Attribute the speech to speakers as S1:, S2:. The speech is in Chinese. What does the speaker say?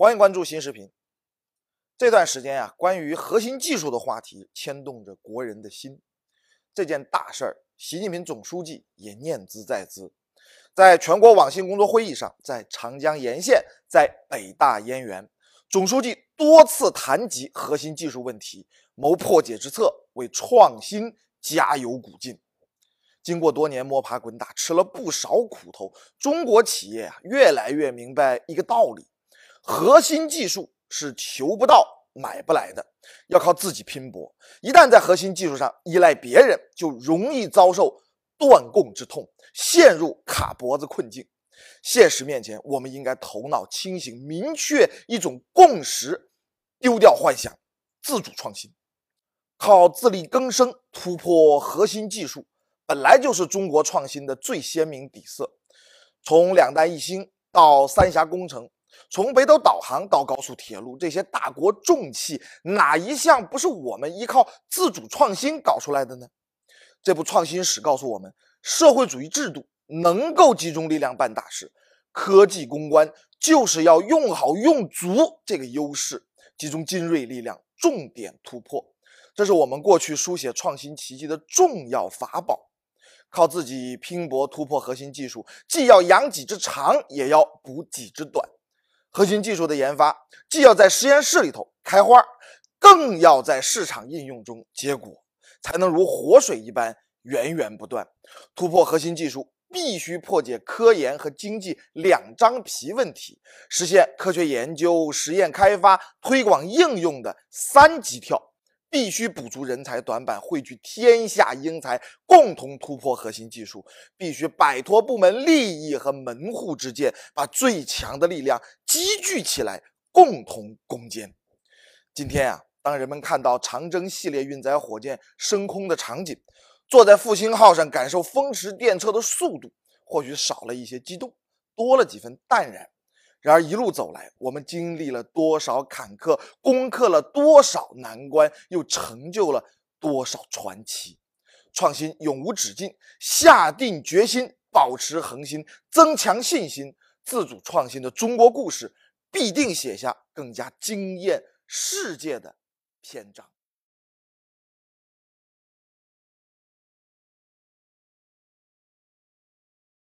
S1: 欢迎关注新视频。这段时间呀，关于核心技术的话题牵动着国人的心。这件大事儿，习近平总书记也念兹在兹。在全国网信工作会议上，在长江沿线，在北大燕园，总书记多次谈及核心技术问题，谋破解之策，为创新加油鼓劲。经过多年摸爬滚打，吃了不少苦头，中国企业啊，越来越明白一个道理。核心技术是求不到、买不来的，要靠自己拼搏。一旦在核心技术上依赖别人，就容易遭受断供之痛，陷入卡脖子困境。现实面前，我们应该头脑清醒，明确一种共识，丢掉幻想，自主创新，靠自力更生突破核心技术，本来就是中国创新的最鲜明底色。从两弹一星到三峡工程。从北斗导航到高速铁路，这些大国重器哪一项不是我们依靠自主创新搞出来的呢？这部创新史告诉我们，社会主义制度能够集中力量办大事，科技攻关就是要用好用足这个优势，集中精锐力量，重点突破。这是我们过去书写创新奇迹的重要法宝。靠自己拼搏突破核心技术，既要扬己之长，也要补己之短。核心技术的研发，既要在实验室里头开花，更要在市场应用中结果，才能如活水一般源源不断。突破核心技术，必须破解科研和经济两张皮问题，实现科学研究、实验开发、推广应用的三级跳。必须补足人才短板，汇聚天下英才，共同突破核心技术。必须摆脱部门利益和门户之见，把最强的力量积聚起来，共同攻坚。今天啊，当人们看到长征系列运载火箭升空的场景，坐在复兴号上感受风驰电掣的速度，或许少了一些激动，多了几分淡然。然而一路走来，我们经历了多少坎坷，攻克了多少难关，又成就了多少传奇。创新永无止境，下定决心，保持恒心，增强信心，自主创新的中国故事必定写下更加惊艳世界的篇章。